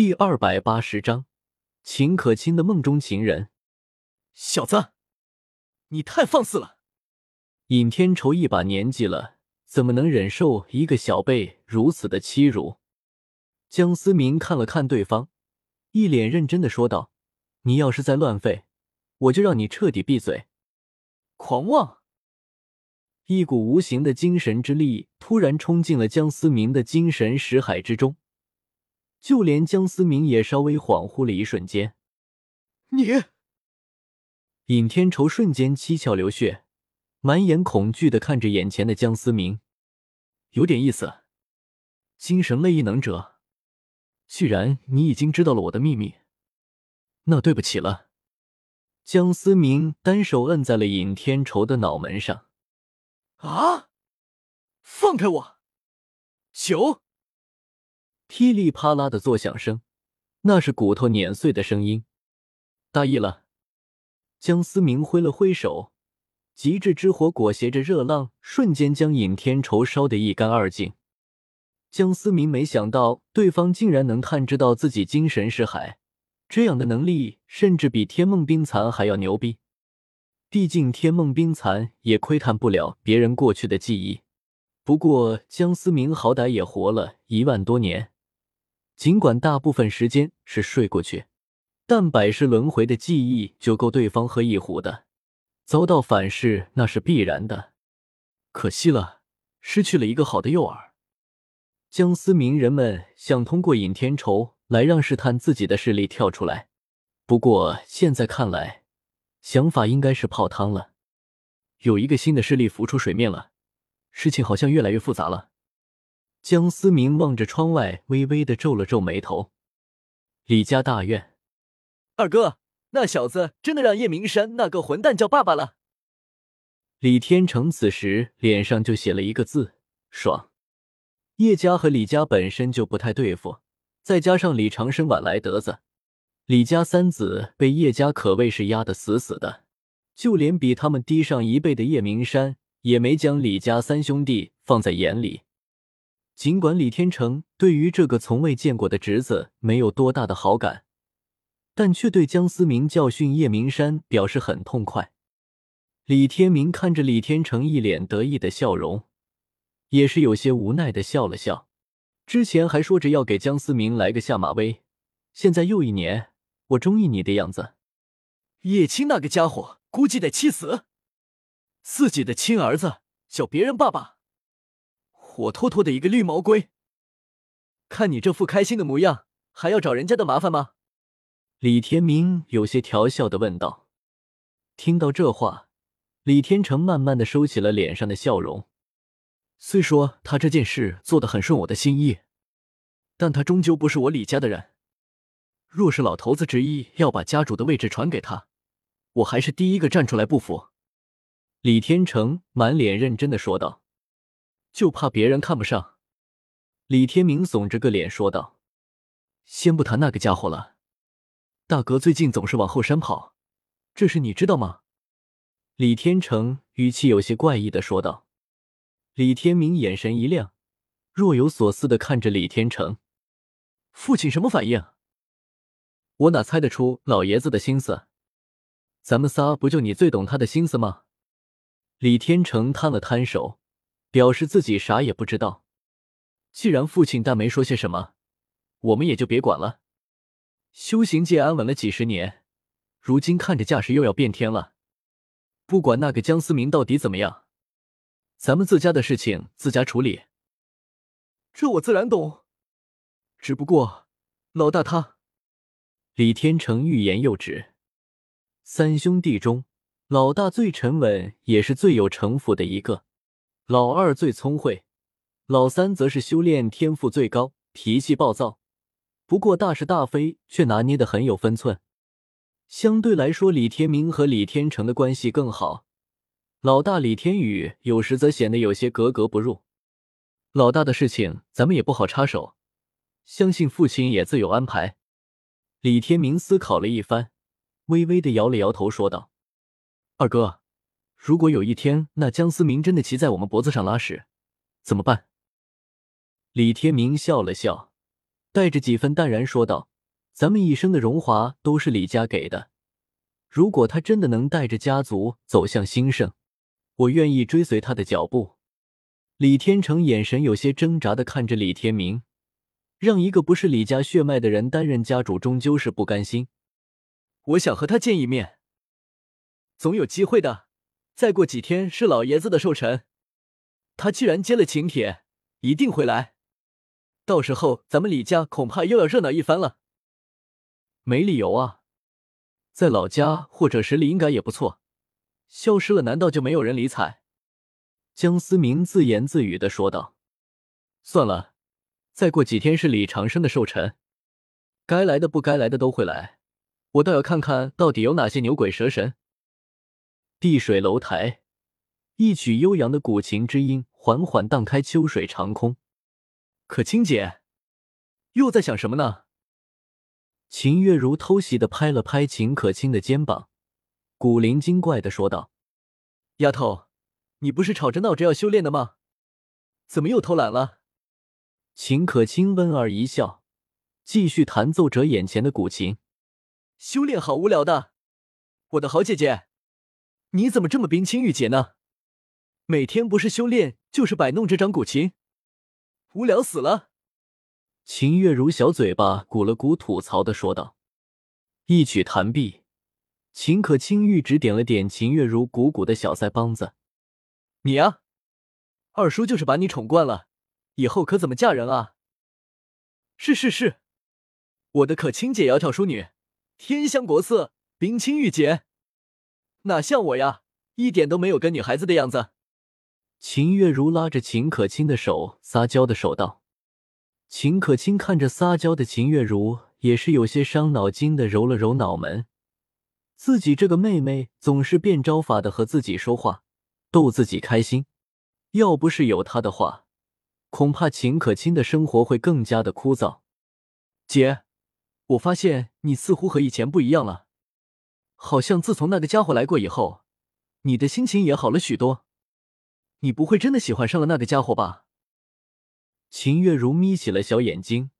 第二百八十章，秦可卿的梦中情人。小子，你太放肆了！尹天仇一把年纪了，怎么能忍受一个小辈如此的欺辱？江思明看了看对方，一脸认真的说道：“你要是再乱吠，我就让你彻底闭嘴！”狂妄！一股无形的精神之力突然冲进了江思明的精神识海之中。就连江思明也稍微恍惚了一瞬间。你，尹天仇瞬间七窍流血，满眼恐惧的看着眼前的江思明，有点意思。精神类异能者，既然你已经知道了我的秘密，那对不起了。江思明单手摁在了尹天仇的脑门上。啊！放开我！九。噼里啪啦的作响声，那是骨头碾碎的声音。大意了，江思明挥了挥手，极致之火裹挟着热浪，瞬间将尹天仇烧得一干二净。江思明没想到对方竟然能探知到自己精神识海，这样的能力甚至比天梦冰蚕还要牛逼。毕竟天梦冰蚕也窥探不了别人过去的记忆。不过江思明好歹也活了一万多年。尽管大部分时间是睡过去，但百世轮回的记忆就够对方喝一壶的。遭到反噬那是必然的，可惜了，失去了一个好的诱饵。江思明人们想通过尹天仇来让试探自己的势力跳出来，不过现在看来，想法应该是泡汤了。有一个新的势力浮出水面了，事情好像越来越复杂了。江思明望着窗外，微微的皱了皱眉头。李家大院，二哥，那小子真的让叶明山那个混蛋叫爸爸了。李天成此时脸上就写了一个字：爽。叶家和李家本身就不太对付，再加上李长生晚来得子，李家三子被叶家可谓是压得死死的，就连比他们低上一辈的叶明山也没将李家三兄弟放在眼里。尽管李天成对于这个从未见过的侄子没有多大的好感，但却对江思明教训叶明山表示很痛快。李天明看着李天成一脸得意的笑容，也是有些无奈的笑了笑。之前还说着要给江思明来个下马威，现在又一年，我中意你的样子。叶青那个家伙估计得气死，自己的亲儿子叫别人爸爸。火脱脱的一个绿毛龟！看你这副开心的模样，还要找人家的麻烦吗？李天明有些调笑的问道。听到这话，李天成慢慢的收起了脸上的笑容。虽说他这件事做的很顺我的心意，但他终究不是我李家的人。若是老头子执意要把家主的位置传给他，我还是第一个站出来不服。李天成满脸认真的说道。就怕别人看不上，李天明耸着个脸说道：“先不谈那个家伙了，大哥最近总是往后山跑，这事你知道吗？”李天成语气有些怪异的说道。李天明眼神一亮，若有所思的看着李天成：“父亲什么反应？我哪猜得出老爷子的心思？咱们仨不就你最懂他的心思吗？”李天成摊了摊手。表示自己啥也不知道。既然父亲但没说些什么，我们也就别管了。修行界安稳了几十年，如今看着架势又要变天了。不管那个江思明到底怎么样，咱们自家的事情自家处理。这我自然懂。只不过老大他……李天成欲言又止。三兄弟中，老大最沉稳，也是最有城府的一个。老二最聪慧，老三则是修炼天赋最高，脾气暴躁，不过大是大非却拿捏的很有分寸。相对来说，李天明和李天成的关系更好。老大李天宇有时则显得有些格格不入。老大的事情咱们也不好插手，相信父亲也自有安排。李天明思考了一番，微微的摇了摇头，说道：“二哥。”如果有一天那江思明真的骑在我们脖子上拉屎，怎么办？李天明笑了笑，带着几分淡然说道：“咱们一生的荣华都是李家给的。如果他真的能带着家族走向兴盛，我愿意追随他的脚步。李天成眼神有些挣扎的看着李天明，让一个不是李家血脉的人担任家主，终究是不甘心。我想和他见一面，总有机会的。再过几天是老爷子的寿辰，他既然接了请帖，一定会来。到时候咱们李家恐怕又要热闹一番了。没理由啊，在老家或者十里应该也不错。消失了，难道就没有人理睬？江思明自言自语的说道：“算了，再过几天是李长生的寿辰，该来的不该来的都会来。我倒要看看到底有哪些牛鬼蛇神。”碧水楼台，一曲悠扬的古琴之音缓缓荡开秋水长空。可清姐，又在想什么呢？秦月如偷袭的拍了拍秦可卿的肩膀，古灵精怪的说道：“丫头，你不是吵着闹着要修炼的吗？怎么又偷懒了？”秦可卿温儿一笑，继续弹奏着眼前的古琴。修炼好无聊的，我的好姐姐。你怎么这么冰清玉洁呢？每天不是修炼就是摆弄这张古琴，无聊死了。秦月如小嘴巴鼓了鼓，吐槽的说道。一曲弹毕，秦可卿玉指点了点秦月如鼓鼓的小腮帮子：“你呀，二叔就是把你宠惯了，以后可怎么嫁人啊？”“是是是，我的可卿姐窈窕淑女，天香国色，冰清玉洁。”哪像我呀，一点都没有跟女孩子的样子。秦月如拉着秦可卿的手，撒娇的手道。秦可卿看着撒娇的秦月如，也是有些伤脑筋的，揉了揉脑门。自己这个妹妹总是变招法的和自己说话，逗自己开心。要不是有她的话，恐怕秦可卿的生活会更加的枯燥。姐，我发现你似乎和以前不一样了。好像自从那个家伙来过以后，你的心情也好了许多。你不会真的喜欢上了那个家伙吧？秦月如眯起了小眼睛，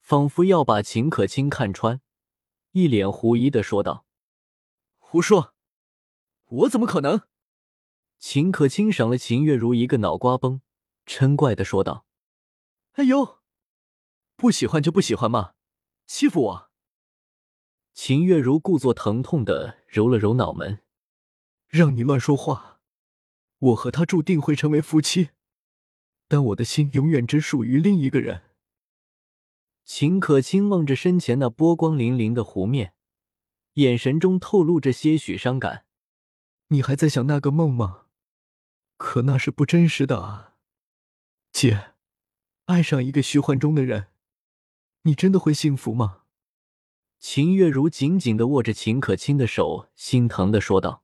仿佛要把秦可卿看穿，一脸狐疑的说道：“胡说，我怎么可能？”秦可卿赏了秦月如一个脑瓜崩，嗔怪的说道：“哎呦，不喜欢就不喜欢嘛，欺负我！”秦月如故作疼痛的揉了揉脑门，让你乱说话。我和他注定会成为夫妻，但我的心永远只属于另一个人。秦可卿望着身前那波光粼粼的湖面，眼神中透露着些许伤感。你还在想那个梦吗？可那是不真实的啊，姐。爱上一个虚幻中的人，你真的会幸福吗？秦月如紧紧的握着秦可卿的手，心疼的说道。